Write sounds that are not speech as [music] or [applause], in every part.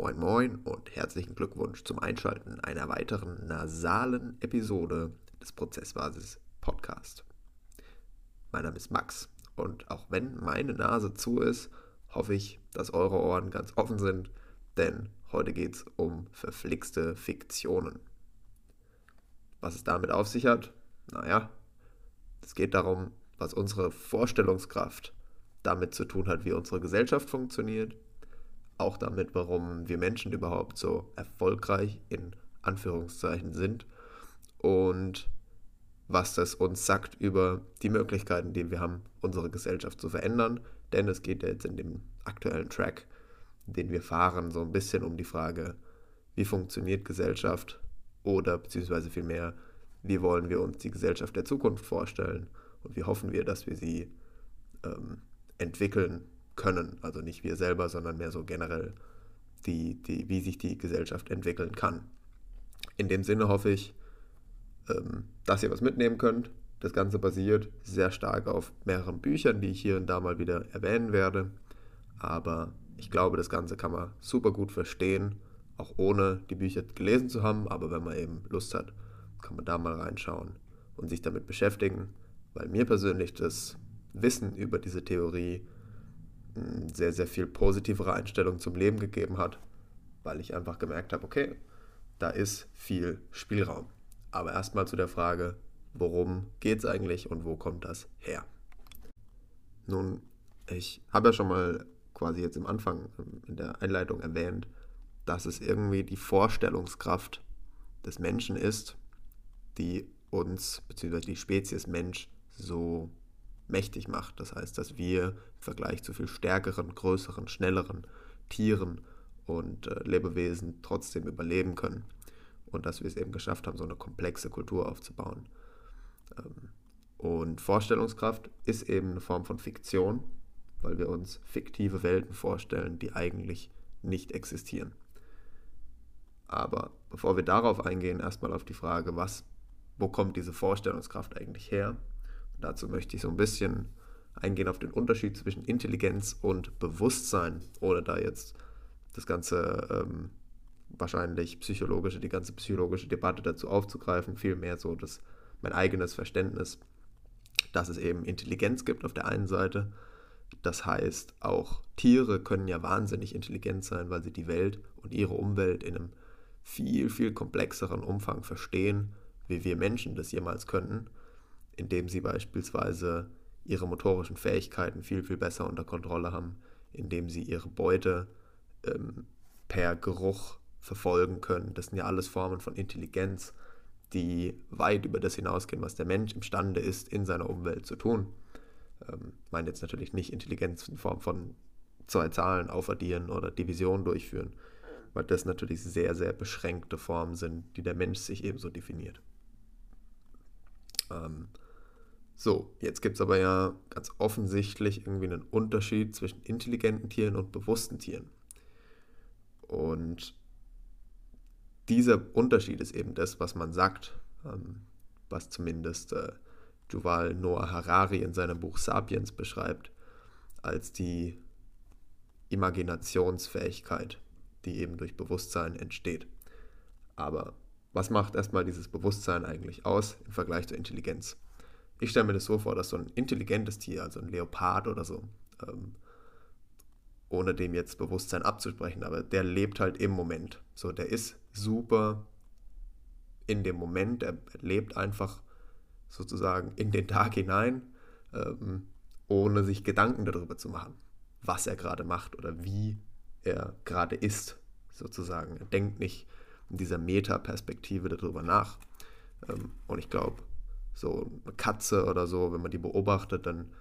Moin Moin und herzlichen Glückwunsch zum Einschalten einer weiteren nasalen Episode des Prozessbasis Podcast. Mein Name ist Max und auch wenn meine Nase zu ist, hoffe ich, dass eure Ohren ganz offen sind, denn heute geht es um verflixte Fiktionen. Was es damit auf sich hat? Naja, es geht darum, was unsere Vorstellungskraft damit zu tun hat, wie unsere Gesellschaft funktioniert auch damit, warum wir Menschen überhaupt so erfolgreich in Anführungszeichen sind und was das uns sagt über die Möglichkeiten, die wir haben, unsere Gesellschaft zu verändern. Denn es geht jetzt in dem aktuellen Track, den wir fahren, so ein bisschen um die Frage, wie funktioniert Gesellschaft? Oder beziehungsweise vielmehr, wie wollen wir uns die Gesellschaft der Zukunft vorstellen? Und wie hoffen wir, dass wir sie ähm, entwickeln können. Also nicht wir selber, sondern mehr so generell, die, die, wie sich die Gesellschaft entwickeln kann. In dem Sinne hoffe ich, ähm, dass ihr was mitnehmen könnt. Das Ganze basiert sehr stark auf mehreren Büchern, die ich hier und da mal wieder erwähnen werde. Aber ich glaube, das Ganze kann man super gut verstehen, auch ohne die Bücher gelesen zu haben. Aber wenn man eben Lust hat, kann man da mal reinschauen und sich damit beschäftigen, weil mir persönlich das Wissen über diese Theorie sehr, sehr viel positivere Einstellung zum Leben gegeben hat, weil ich einfach gemerkt habe, okay, da ist viel Spielraum. Aber erstmal zu der Frage, worum geht es eigentlich und wo kommt das her? Nun, ich habe ja schon mal quasi jetzt im Anfang in der Einleitung erwähnt, dass es irgendwie die Vorstellungskraft des Menschen ist, die uns bzw. die Spezies Mensch so mächtig macht. Das heißt, dass wir im Vergleich zu viel stärkeren, größeren, schnelleren Tieren und äh, Lebewesen trotzdem überleben können. Und dass wir es eben geschafft haben, so eine komplexe Kultur aufzubauen. Ähm, und Vorstellungskraft ist eben eine Form von Fiktion, weil wir uns fiktive Welten vorstellen, die eigentlich nicht existieren. Aber bevor wir darauf eingehen, erstmal auf die Frage, was, wo kommt diese Vorstellungskraft eigentlich her? Dazu möchte ich so ein bisschen eingehen auf den Unterschied zwischen Intelligenz und Bewusstsein, ohne da jetzt das ganze ähm, wahrscheinlich psychologische, die ganze psychologische Debatte dazu aufzugreifen, vielmehr so das mein eigenes Verständnis, dass es eben Intelligenz gibt auf der einen Seite. Das heißt, auch Tiere können ja wahnsinnig intelligent sein, weil sie die Welt und ihre Umwelt in einem viel, viel komplexeren Umfang verstehen, wie wir Menschen das jemals könnten indem sie beispielsweise ihre motorischen Fähigkeiten viel, viel besser unter Kontrolle haben, indem sie ihre Beute ähm, per Geruch verfolgen können. Das sind ja alles Formen von Intelligenz, die weit über das hinausgehen, was der Mensch imstande ist, in seiner Umwelt zu tun. Ähm, ich meine jetzt natürlich nicht Intelligenz in Form von zwei Zahlen aufaddieren oder Division durchführen, weil das natürlich sehr, sehr beschränkte Formen sind, die der Mensch sich ebenso definiert. Ähm, so, jetzt gibt es aber ja ganz offensichtlich irgendwie einen Unterschied zwischen intelligenten Tieren und bewussten Tieren. Und dieser Unterschied ist eben das, was man sagt, ähm, was zumindest äh, Yuval Noah Harari in seinem Buch Sapiens beschreibt, als die Imaginationsfähigkeit, die eben durch Bewusstsein entsteht. Aber was macht erstmal dieses Bewusstsein eigentlich aus im Vergleich zur Intelligenz? Ich stelle mir das so vor, dass so ein intelligentes Tier, also ein Leopard oder so, ähm, ohne dem jetzt Bewusstsein abzusprechen, aber der lebt halt im Moment. So, der ist super in dem Moment, er lebt einfach sozusagen in den Tag hinein, ähm, ohne sich Gedanken darüber zu machen, was er gerade macht oder wie er gerade ist, sozusagen. Er denkt nicht in dieser Metaperspektive darüber nach. Ähm, und ich glaube, so eine Katze oder so, wenn man die beobachtet, dann,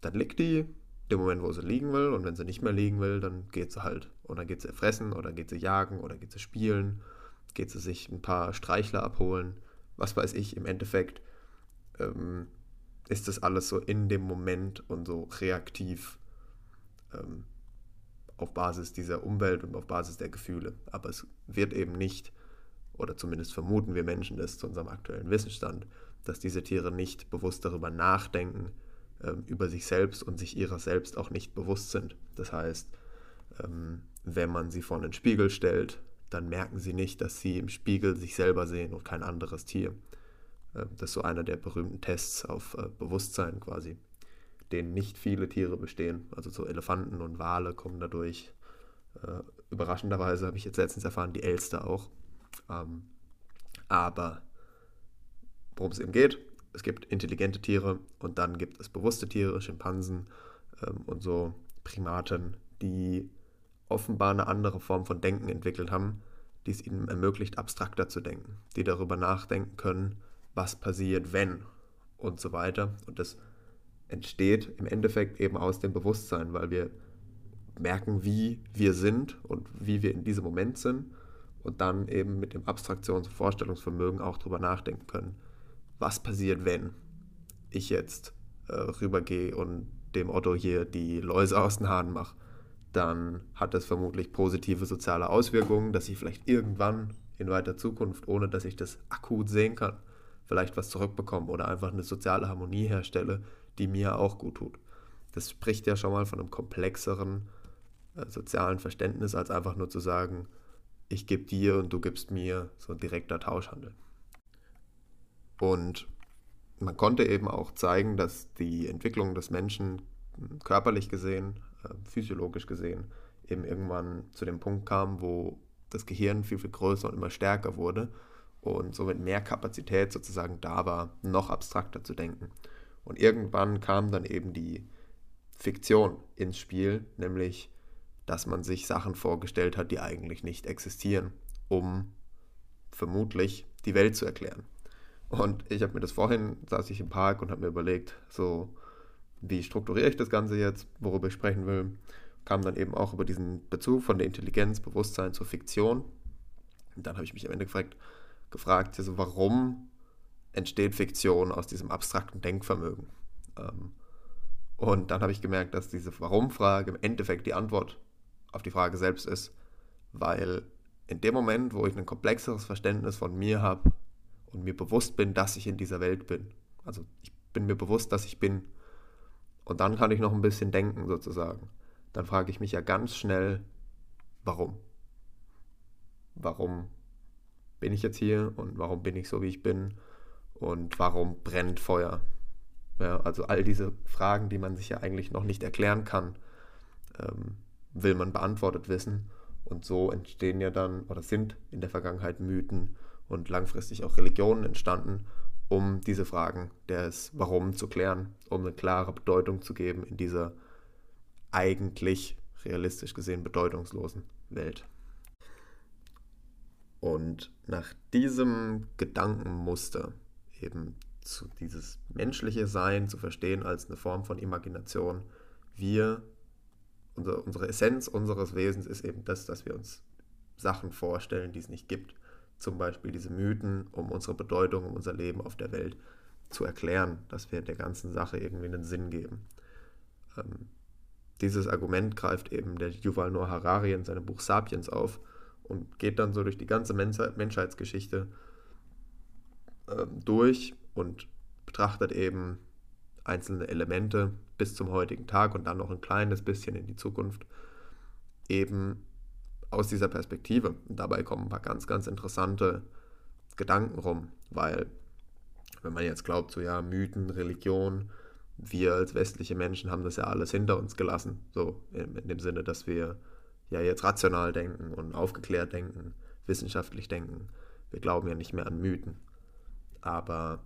dann liegt die im Moment, wo sie liegen will. Und wenn sie nicht mehr liegen will, dann geht sie halt. Oder geht sie fressen oder geht sie jagen oder geht sie spielen. Geht sie sich ein paar Streichler abholen. Was weiß ich, im Endeffekt ähm, ist das alles so in dem Moment und so reaktiv ähm, auf Basis dieser Umwelt und auf Basis der Gefühle. Aber es wird eben nicht, oder zumindest vermuten wir Menschen das zu unserem aktuellen Wissensstand, dass diese Tiere nicht bewusst darüber nachdenken, ähm, über sich selbst und sich ihrer selbst auch nicht bewusst sind. Das heißt, ähm, wenn man sie vor einen Spiegel stellt, dann merken sie nicht, dass sie im Spiegel sich selber sehen und kein anderes Tier. Ähm, das ist so einer der berühmten Tests auf äh, Bewusstsein quasi, denen nicht viele Tiere bestehen. Also so Elefanten und Wale kommen dadurch. Äh, überraschenderweise habe ich jetzt letztens erfahren, die Elster auch. Ähm, aber worum es eben geht, es gibt intelligente Tiere und dann gibt es bewusste Tiere, Schimpansen ähm, und so Primaten, die offenbar eine andere Form von Denken entwickelt haben, die es ihnen ermöglicht, abstrakter zu denken, die darüber nachdenken können, was passiert, wenn und so weiter. Und das entsteht im Endeffekt eben aus dem Bewusstsein, weil wir merken, wie wir sind und wie wir in diesem Moment sind und dann eben mit dem Abstraktions- und Vorstellungsvermögen auch darüber nachdenken können, was passiert, wenn ich jetzt äh, rübergehe und dem Otto hier die Läuse aus den Haaren mache. Dann hat das vermutlich positive soziale Auswirkungen, dass ich vielleicht irgendwann in weiter Zukunft, ohne dass ich das akut sehen kann, vielleicht was zurückbekomme oder einfach eine soziale Harmonie herstelle, die mir auch gut tut. Das spricht ja schon mal von einem komplexeren äh, sozialen Verständnis, als einfach nur zu sagen, ich gebe dir und du gibst mir so ein direkter Tauschhandel. Und man konnte eben auch zeigen, dass die Entwicklung des Menschen körperlich gesehen, äh, physiologisch gesehen, eben irgendwann zu dem Punkt kam, wo das Gehirn viel, viel größer und immer stärker wurde und somit mehr Kapazität sozusagen da war, noch abstrakter zu denken. Und irgendwann kam dann eben die Fiktion ins Spiel, nämlich, dass man sich Sachen vorgestellt hat, die eigentlich nicht existieren, um vermutlich die Welt zu erklären. Und ich habe mir das vorhin, saß ich im Park und habe mir überlegt, so, wie strukturiere ich das Ganze jetzt, worüber ich sprechen will. Kam dann eben auch über diesen Bezug von der Intelligenz, Bewusstsein zur Fiktion. Und dann habe ich mich am Ende gefragt, gefragt also warum entsteht Fiktion aus diesem abstrakten Denkvermögen? Ähm, und dann habe ich gemerkt, dass diese Warum-Frage im Endeffekt die Antwort auf die Frage selbst ist, weil in dem Moment, wo ich ein komplexeres Verständnis von mir habe und mir bewusst bin, dass ich in dieser Welt bin, also ich bin mir bewusst, dass ich bin, und dann kann ich noch ein bisschen denken sozusagen, dann frage ich mich ja ganz schnell, warum? Warum bin ich jetzt hier und warum bin ich so, wie ich bin und warum brennt Feuer? Ja, also all diese Fragen, die man sich ja eigentlich noch nicht erklären kann, ähm, will man beantwortet wissen. Und so entstehen ja dann oder sind in der Vergangenheit Mythen und langfristig auch Religionen entstanden, um diese Fragen des Warum zu klären, um eine klare Bedeutung zu geben in dieser eigentlich realistisch gesehen bedeutungslosen Welt. Und nach diesem Gedankenmuster, eben zu dieses menschliche Sein zu verstehen als eine Form von Imagination, wir, unsere, unsere Essenz unseres Wesens ist eben das, dass wir uns Sachen vorstellen, die es nicht gibt. Zum Beispiel diese Mythen, um unsere Bedeutung, um unser Leben auf der Welt zu erklären, dass wir der ganzen Sache irgendwie einen Sinn geben. Ähm, dieses Argument greift eben der Yuval Noah Harari in seinem Buch Sapiens auf und geht dann so durch die ganze Menschheitsgeschichte ähm, durch und betrachtet eben einzelne Elemente bis zum heutigen Tag und dann noch ein kleines bisschen in die Zukunft eben aus dieser Perspektive. Und dabei kommen ein paar ganz, ganz interessante Gedanken rum, weil wenn man jetzt glaubt, so ja, Mythen, Religion, wir als westliche Menschen haben das ja alles hinter uns gelassen, so in, in dem Sinne, dass wir ja jetzt rational denken und aufgeklärt denken, wissenschaftlich denken. Wir glauben ja nicht mehr an Mythen. Aber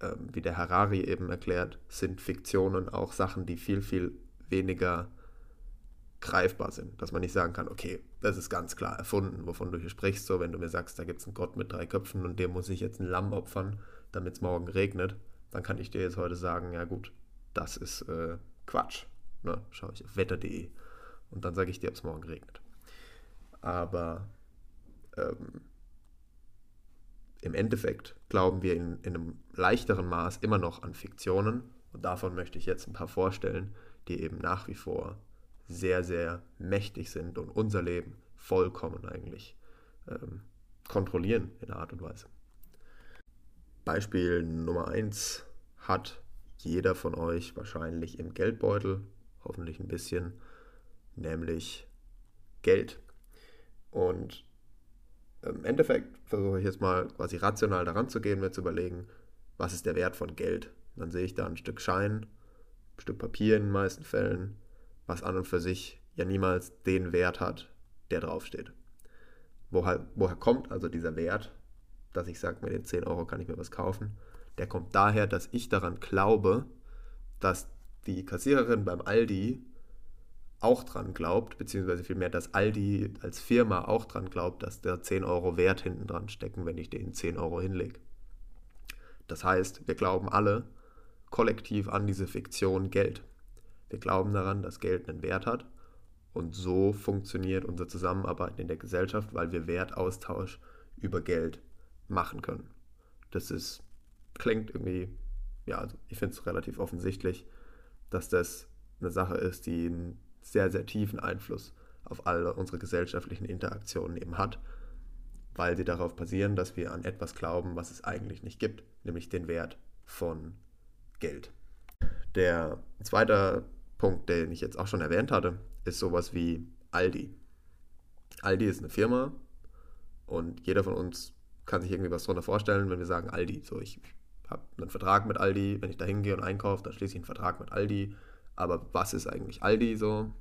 ähm, wie der Harari eben erklärt, sind Fiktionen auch Sachen, die viel, viel weniger greifbar sind. Dass man nicht sagen kann, okay, das ist ganz klar erfunden, wovon du hier sprichst. So, wenn du mir sagst, da gibt es einen Gott mit drei Köpfen und dem muss ich jetzt ein Lamm opfern, damit es morgen regnet, dann kann ich dir jetzt heute sagen, ja gut, das ist äh, Quatsch. Ne? Schaue ich auf wetter.de und dann sage ich dir, ob es morgen regnet. Aber ähm, im Endeffekt glauben wir in, in einem leichteren Maß immer noch an Fiktionen und davon möchte ich jetzt ein paar vorstellen, die eben nach wie vor sehr, sehr mächtig sind und unser Leben vollkommen eigentlich ähm, kontrollieren in einer Art und Weise. Beispiel Nummer 1 hat jeder von euch wahrscheinlich im Geldbeutel, hoffentlich ein bisschen, nämlich Geld. Und im Endeffekt versuche ich jetzt mal quasi rational daran zu gehen, mir zu überlegen, was ist der Wert von Geld. Dann sehe ich da ein Stück Schein, ein Stück Papier in den meisten Fällen, was an und für sich ja niemals den Wert hat, der draufsteht. Woher, woher kommt also dieser Wert, dass ich sage, mit den 10 Euro kann ich mir was kaufen? Der kommt daher, dass ich daran glaube, dass die Kassiererin beim Aldi auch dran glaubt, beziehungsweise vielmehr, dass Aldi als Firma auch dran glaubt, dass der 10 Euro Wert hinten dran stecken, wenn ich den 10 Euro hinlege. Das heißt, wir glauben alle kollektiv an diese Fiktion Geld. Wir glauben daran, dass Geld einen Wert hat und so funktioniert unsere Zusammenarbeit in der Gesellschaft, weil wir Wertaustausch über Geld machen können. Das ist, klingt irgendwie, ja, also ich finde es relativ offensichtlich, dass das eine Sache ist, die einen sehr, sehr tiefen Einfluss auf alle unsere gesellschaftlichen Interaktionen eben hat, weil sie darauf basieren, dass wir an etwas glauben, was es eigentlich nicht gibt, nämlich den Wert von Geld. Der zweite Punkt, den ich jetzt auch schon erwähnt hatte, ist sowas wie Aldi. Aldi ist eine Firma und jeder von uns kann sich irgendwie was darunter vorstellen, wenn wir sagen Aldi. So, ich habe einen Vertrag mit Aldi, wenn ich da hingehe und einkaufe, dann schließe ich einen Vertrag mit Aldi. Aber was ist eigentlich Aldi so?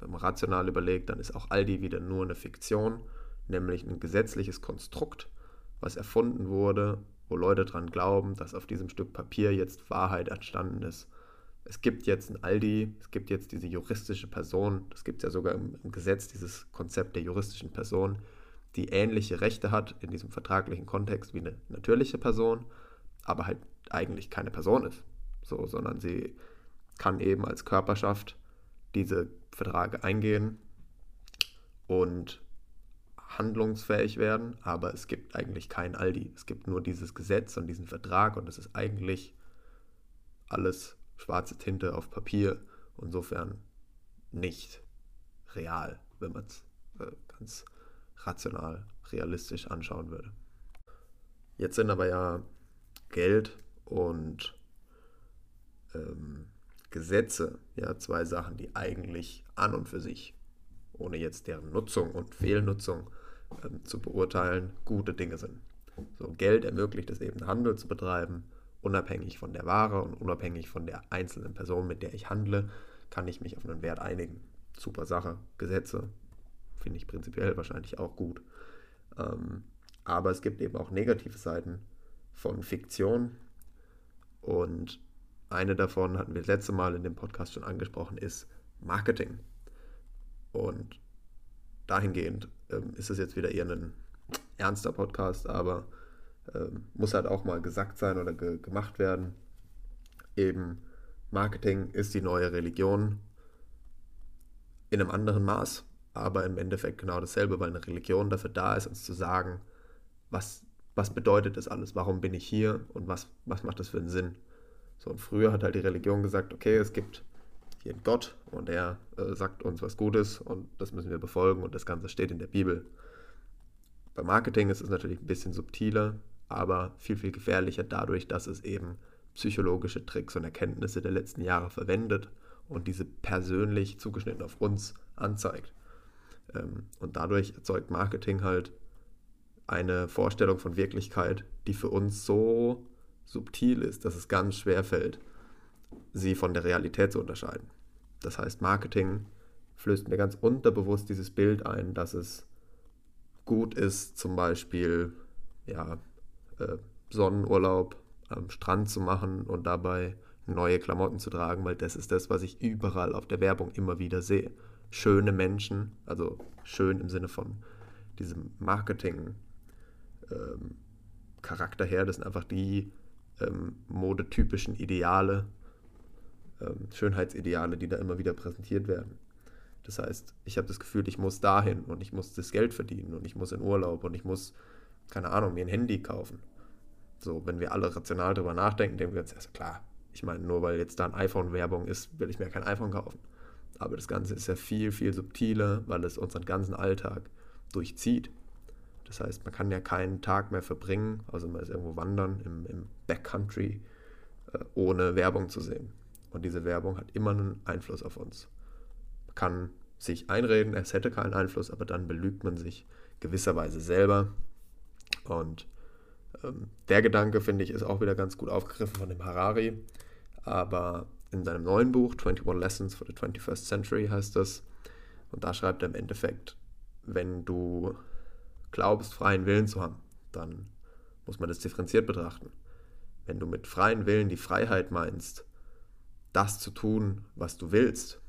Wenn man rational überlegt, dann ist auch Aldi wieder nur eine Fiktion, nämlich ein gesetzliches Konstrukt, was erfunden wurde, wo Leute dran glauben, dass auf diesem Stück Papier jetzt Wahrheit entstanden ist. Es gibt jetzt ein Aldi, es gibt jetzt diese juristische Person, das gibt es ja sogar im, im Gesetz, dieses Konzept der juristischen Person, die ähnliche Rechte hat in diesem vertraglichen Kontext wie eine natürliche Person, aber halt eigentlich keine Person ist. So, sondern sie kann eben als Körperschaft diese Verträge eingehen und handlungsfähig werden, aber es gibt eigentlich kein Aldi. Es gibt nur dieses Gesetz und diesen Vertrag und es ist eigentlich alles schwarze Tinte auf Papier. Insofern nicht real, wenn man es äh, ganz rational, realistisch anschauen würde. Jetzt sind aber ja Geld und ähm, Gesetze ja zwei Sachen, die eigentlich an und für sich, ohne jetzt deren Nutzung und Fehlnutzung ähm, zu beurteilen, gute Dinge sind. So, Geld ermöglicht es eben, Handel zu betreiben, unabhängig von der Ware und unabhängig von der einzelnen Person, mit der ich handle, kann ich mich auf einen Wert einigen. Super Sache. Gesetze finde ich prinzipiell wahrscheinlich auch gut. Ähm, aber es gibt eben auch negative Seiten von Fiktion. Und eine davon hatten wir das letzte Mal in dem Podcast schon angesprochen, ist Marketing. Und dahingehend ähm, ist es jetzt wieder eher ein ernster Podcast, aber muss halt auch mal gesagt sein oder ge gemacht werden. Eben Marketing ist die neue Religion in einem anderen Maß, aber im Endeffekt genau dasselbe, weil eine Religion dafür da ist, uns zu sagen, was, was bedeutet das alles, warum bin ich hier und was, was macht das für einen Sinn. So, und früher hat halt die Religion gesagt, okay, es gibt hier einen Gott und er äh, sagt uns was Gutes und das müssen wir befolgen und das Ganze steht in der Bibel. Bei Marketing ist es natürlich ein bisschen subtiler, aber viel, viel gefährlicher dadurch, dass es eben psychologische Tricks und Erkenntnisse der letzten Jahre verwendet und diese persönlich zugeschnitten auf uns anzeigt. Ähm, und dadurch erzeugt Marketing halt eine Vorstellung von Wirklichkeit, die für uns so subtil ist, dass es ganz schwer fällt, sie von der Realität zu unterscheiden. Das heißt, Marketing flößt mir ganz unterbewusst dieses Bild ein, dass es gut ist, zum Beispiel ja, äh, Sonnenurlaub am Strand zu machen und dabei neue Klamotten zu tragen, weil das ist das, was ich überall auf der Werbung immer wieder sehe. Schöne Menschen, also schön im Sinne von diesem Marketing-Charakter ähm, her, das sind einfach die ähm, modetypischen Ideale, ähm, Schönheitsideale, die da immer wieder präsentiert werden. Das heißt, ich habe das Gefühl, ich muss dahin und ich muss das Geld verdienen und ich muss in Urlaub und ich muss, keine Ahnung, mir ein Handy kaufen. So, wenn wir alle rational darüber nachdenken, denken wir uns, ja klar, ich meine, nur weil jetzt da ein iPhone-Werbung ist, will ich mir kein iPhone kaufen. Aber das Ganze ist ja viel, viel subtiler, weil es unseren ganzen Alltag durchzieht. Das heißt, man kann ja keinen Tag mehr verbringen, also man ist irgendwo wandern im, im Backcountry, äh, ohne Werbung zu sehen. Und diese Werbung hat immer einen Einfluss auf uns. Man kann sich einreden, es hätte keinen Einfluss, aber dann belügt man sich gewisserweise selber. Und der Gedanke, finde ich, ist auch wieder ganz gut aufgegriffen von dem Harari. Aber in seinem neuen Buch, 21 Lessons for the 21st Century, heißt das. Und da schreibt er im Endeffekt, wenn du glaubst, freien Willen zu haben, dann muss man das differenziert betrachten. Wenn du mit freien Willen die Freiheit meinst, das zu tun, was du willst,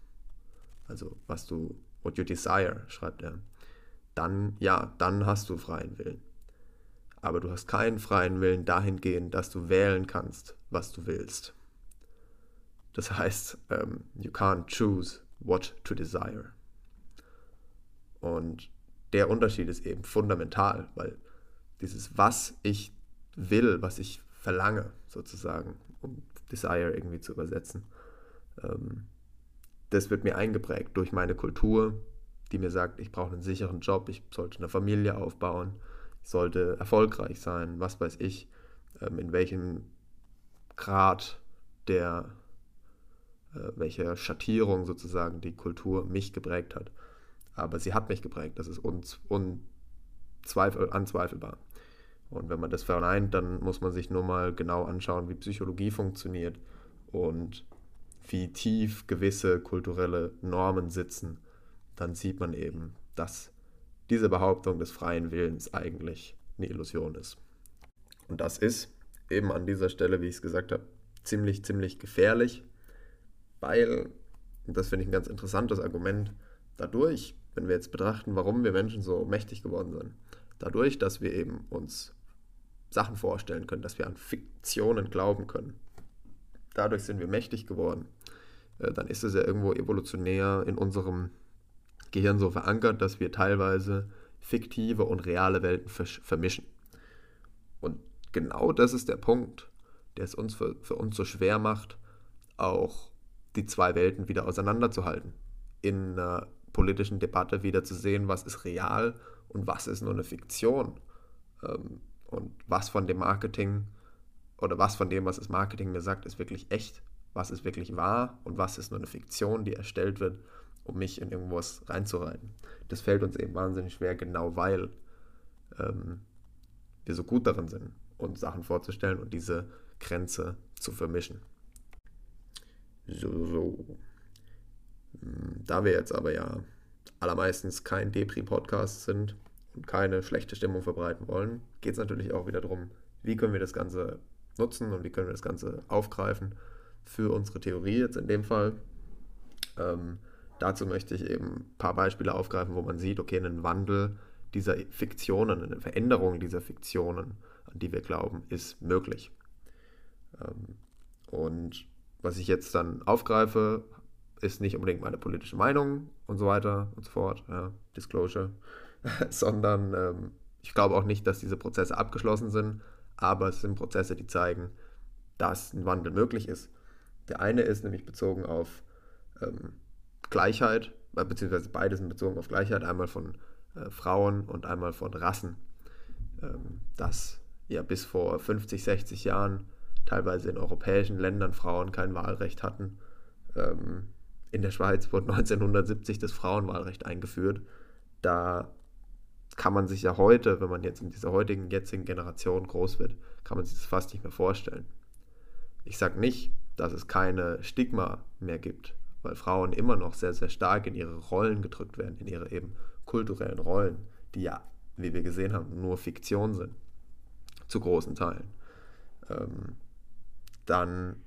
also was du, what you desire, schreibt er, dann ja, dann hast du freien Willen. Aber du hast keinen freien Willen dahingehend, dass du wählen kannst, was du willst. Das heißt, um, ähm, you can't choose what to desire. Und der Unterschied ist eben fundamental, weil dieses, was ich will, was ich verlange, sozusagen, um Desire irgendwie zu übersetzen, ähm, das wird mir eingeprägt durch meine Kultur, die mir sagt, ich brauche einen sicheren Job, ich sollte eine Familie aufbauen, sollte erfolgreich sein, was weiß ich, ähm, in welchem Grad der, äh, welcher Schattierung sozusagen die Kultur mich geprägt hat. Aber sie hat mich geprägt, das ist unzweifel, anzweifelbar. Und wenn man das vereint, dann muss man sich nur mal genau anschauen, wie Psychologie funktioniert und wie tief gewisse kulturelle Normen sitzen. Dann sieht man eben, dass diese Behauptung des freien Willens eigentlich eine Illusion ist. Und das ist eben an dieser Stelle, wie ich es gesagt habe, ziemlich, ziemlich gefährlich, weil, und das finde ich ein ganz interessantes Argument, dadurch, wenn wir jetzt betrachten, warum wir Menschen so mächtig geworden sind, dadurch, dass wir eben uns Sachen vorstellen können, dass wir an Fiktionen glauben können. Dadurch sind wir mächtig geworden. Äh, dann ist es ja irgendwo evolutionär in unserem Gehirn so verankert, dass wir teilweise fiktive und reale Welten vermischen. Und genau das ist der Punkt, der es uns für, für uns so schwer macht, auch die zwei Welten wieder auseinanderzuhalten. In einer politischen Debatte wieder zu sehen, was ist real und was ist nur eine Fiktion. Ähm, und was von dem Marketing oder was von dem, was das Marketing mir sagt, ist wirklich echt, was ist wirklich wahr und was ist nur eine Fiktion, die erstellt wird, um mich in irgendwas reinzureiten. Das fällt uns eben wahnsinnig schwer, genau weil ähm, wir so gut darin sind, uns Sachen vorzustellen und diese Grenze zu vermischen. So, so. Hm, da wir jetzt aber ja allermeistens kein Depri-Podcast sind, und keine schlechte Stimmung verbreiten wollen, geht es natürlich auch wieder darum, wie können wir das Ganze nutzen und wie können wir das Ganze aufgreifen für unsere Theorie jetzt in dem Fall. Ähm, dazu möchte ich eben ein paar Beispiele aufgreifen, wo man sieht, okay, ein Wandel dieser Fiktionen, eine Veränderung dieser Fiktionen, an die wir glauben, ist möglich. Ähm, und was ich jetzt dann aufgreife, ist nicht unbedingt meine politische Meinung und so weiter und so fort, ja, Disclosure, [laughs] sondern ähm, ich glaube auch nicht, dass diese Prozesse abgeschlossen sind, aber es sind Prozesse, die zeigen, dass ein Wandel möglich ist. Der eine ist nämlich bezogen auf ähm, Gleichheit, äh, beziehungsweise beides sind bezogen auf Gleichheit, einmal von äh, Frauen und einmal von Rassen. Ähm, dass ja bis vor 50, 60 Jahren teilweise in europäischen Ländern Frauen kein Wahlrecht hatten. Ähm, in der Schweiz wurde 1970 das Frauenwahlrecht eingeführt. Da kann man sich ja heute, wenn man jetzt in dieser heutigen, jetzigen Generation groß wird, kann man sich das fast nicht mehr vorstellen. Ich sage nicht, dass es keine Stigma mehr gibt, weil Frauen immer noch sehr, sehr stark in ihre Rollen gedrückt werden, in ihre eben kulturellen Rollen, die ja, wie wir gesehen haben, nur Fiktion sind, zu großen Teilen. Ähm, dann,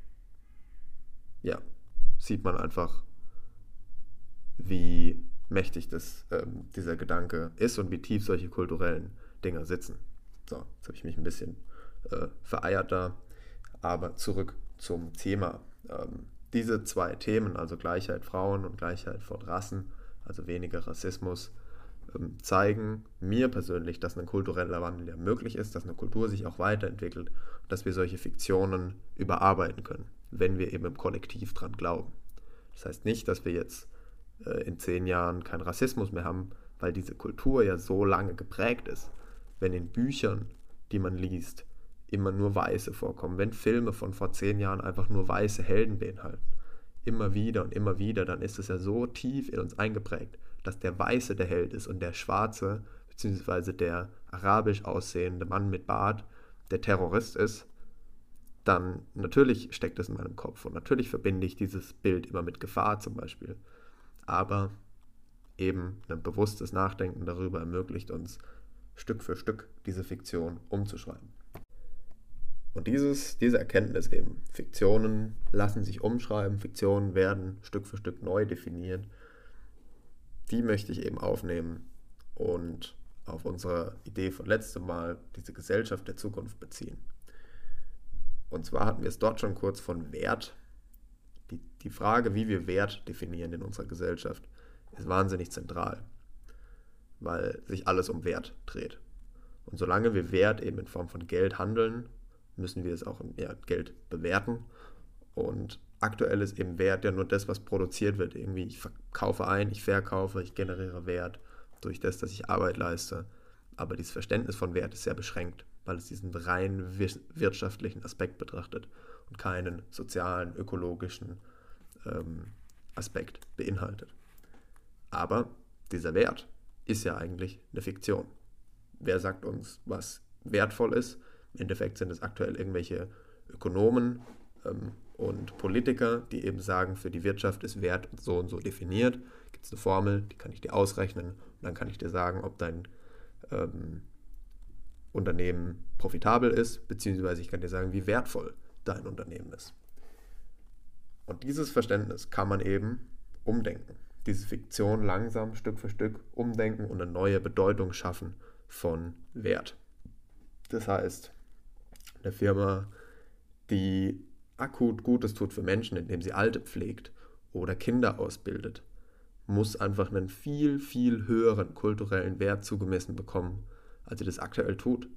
ja, sieht man einfach, wie mächtig das, ähm, dieser Gedanke ist und wie tief solche kulturellen Dinge sitzen. So, jetzt habe ich mich ein bisschen äh, vereiert da, aber zurück zum Thema. Ähm, diese zwei Themen, also Gleichheit Frauen und Gleichheit von Rassen, also weniger Rassismus, ähm, zeigen mir persönlich, dass ein kultureller Wandel ja möglich ist, dass eine Kultur sich auch weiterentwickelt dass wir solche Fiktionen überarbeiten können, wenn wir eben im Kollektiv dran glauben. Das heißt nicht, dass wir jetzt äh, in zehn Jahren keinen Rassismus mehr haben, weil diese Kultur ja so lange geprägt ist. Wenn in Büchern, die man liest, immer nur Weiße vorkommen, wenn Filme von vor zehn Jahren einfach nur weiße Helden beinhalten, immer wieder und immer wieder, dann ist es ja so tief in uns eingeprägt, dass der Weiße der Held ist und der Schwarze, beziehungsweise der arabisch aussehende Mann mit Bart, der Terrorist ist, dann natürlich steckt es in meinem Kopf und natürlich verbinde ich dieses Bild immer mit Gefahr zum Beispiel. Aber eben ein bewusstes Nachdenken darüber ermöglicht uns Stück für Stück diese Fiktion umzuschreiben. Und dieses, diese Erkenntnis eben, Fiktionen lassen sich umschreiben, Fiktionen werden Stück für Stück neu definiert, die möchte ich eben aufnehmen und auf unsere Idee von letztem Mal, diese Gesellschaft der Zukunft beziehen. Und zwar hatten wir es dort schon kurz von Wert. Die, die Frage, wie wir Wert definieren in unserer Gesellschaft, ist wahnsinnig zentral, weil sich alles um Wert dreht. Und solange wir Wert eben in Form von Geld handeln, müssen wir es auch ja, Geld bewerten. Und aktuell ist eben Wert ja nur das, was produziert wird. Irgendwie, ich verkaufe ein, ich verkaufe, ich generiere Wert durch das, dass ich Arbeit leiste. Aber dieses Verständnis von Wert ist sehr beschränkt, weil es diesen rein wirtschaftlichen Aspekt betrachtet und keinen sozialen, ökologischen ähm, Aspekt beinhaltet. Aber dieser Wert ist ja eigentlich eine Fiktion. Wer sagt uns, was wertvoll ist? Im Endeffekt sind es aktuell irgendwelche Ökonomen ähm, und Politiker, die eben sagen, für die Wirtschaft ist Wert so und so definiert. Gibt es eine Formel, die kann ich dir ausrechnen und dann kann ich dir sagen, ob dein ähm, Unternehmen profitabel ist, beziehungsweise ich kann dir sagen, wie wertvoll dein Unternehmen ist. Und dieses Verständnis kann man eben umdenken. Diese Fiktion langsam Stück für Stück umdenken und eine neue Bedeutung schaffen von Wert. Das heißt, eine Firma, die akut Gutes tut für Menschen, indem sie Alte pflegt oder Kinder ausbildet, muss einfach einen viel, viel höheren kulturellen Wert zugemessen bekommen, als sie das aktuell tut.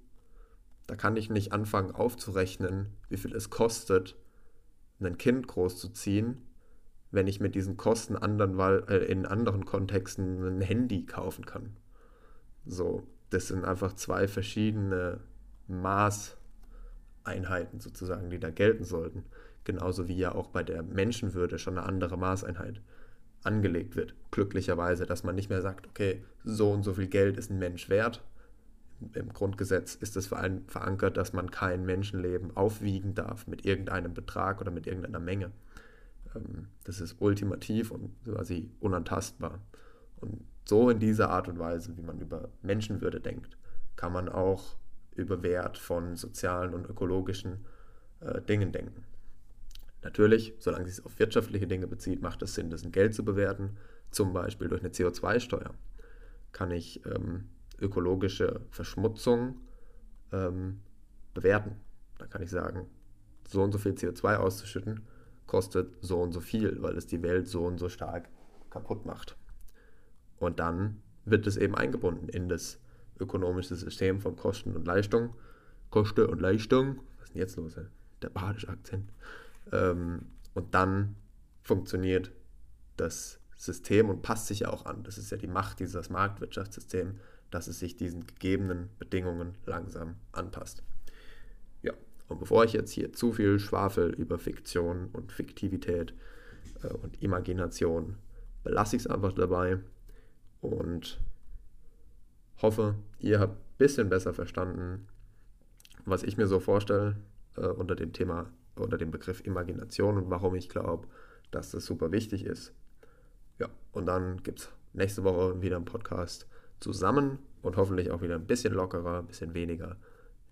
Da kann ich nicht anfangen aufzurechnen, wie viel es kostet, ein Kind großzuziehen, wenn ich mit diesen Kosten anderen, äh, in anderen Kontexten ein Handy kaufen kann. So, das sind einfach zwei verschiedene Maßeinheiten sozusagen, die da gelten sollten. Genauso wie ja auch bei der Menschenwürde schon eine andere Maßeinheit angelegt wird. Glücklicherweise, dass man nicht mehr sagt, okay, so und so viel Geld ist ein Mensch wert. Im Grundgesetz ist es verankert, dass man kein Menschenleben aufwiegen darf mit irgendeinem Betrag oder mit irgendeiner Menge. Ähm, das ist ultimativ und quasi unantastbar. Und so in dieser Art und Weise, wie man über Menschenwürde denkt, kann man auch über Wert von sozialen und ökologischen äh, Dingen denken. Natürlich, solange es sich auf wirtschaftliche Dinge bezieht, macht es Sinn, das in Geld zu bewerten, zum Beispiel durch eine CO2-Steuer. Kann ich ähm, ökologische Verschmutzung ähm, bewerten. Da kann ich sagen, so und so viel CO2 auszuschütten, kostet so und so viel, weil es die Welt so und so stark kaputt macht. Und dann wird es eben eingebunden in das ökonomische System von Kosten und Leistung. Kosten und Leistung, was ist denn jetzt los? Ey? Der badische Akzent. Ähm, und dann funktioniert das System und passt sich ja auch an. Das ist ja die Macht dieses Marktwirtschaftssystems, dass es sich diesen gegebenen Bedingungen langsam anpasst. Und bevor ich jetzt hier zu viel Schwafel über Fiktion und Fiktivität äh, und Imagination, belasse ich es einfach dabei und hoffe, ihr habt ein bisschen besser verstanden, was ich mir so vorstelle äh, unter dem Thema, unter dem Begriff Imagination und warum ich glaube, dass das super wichtig ist. Ja, und dann gibt es nächste Woche wieder einen Podcast zusammen und hoffentlich auch wieder ein bisschen lockerer, ein bisschen weniger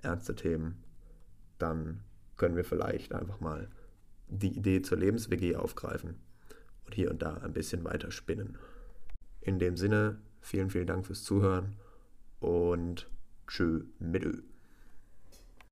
ernste Themen dann können wir vielleicht einfach mal die Idee zur Lebens-WG aufgreifen und hier und da ein bisschen weiter spinnen. In dem Sinne, vielen, vielen Dank fürs Zuhören und tschö mit Ö.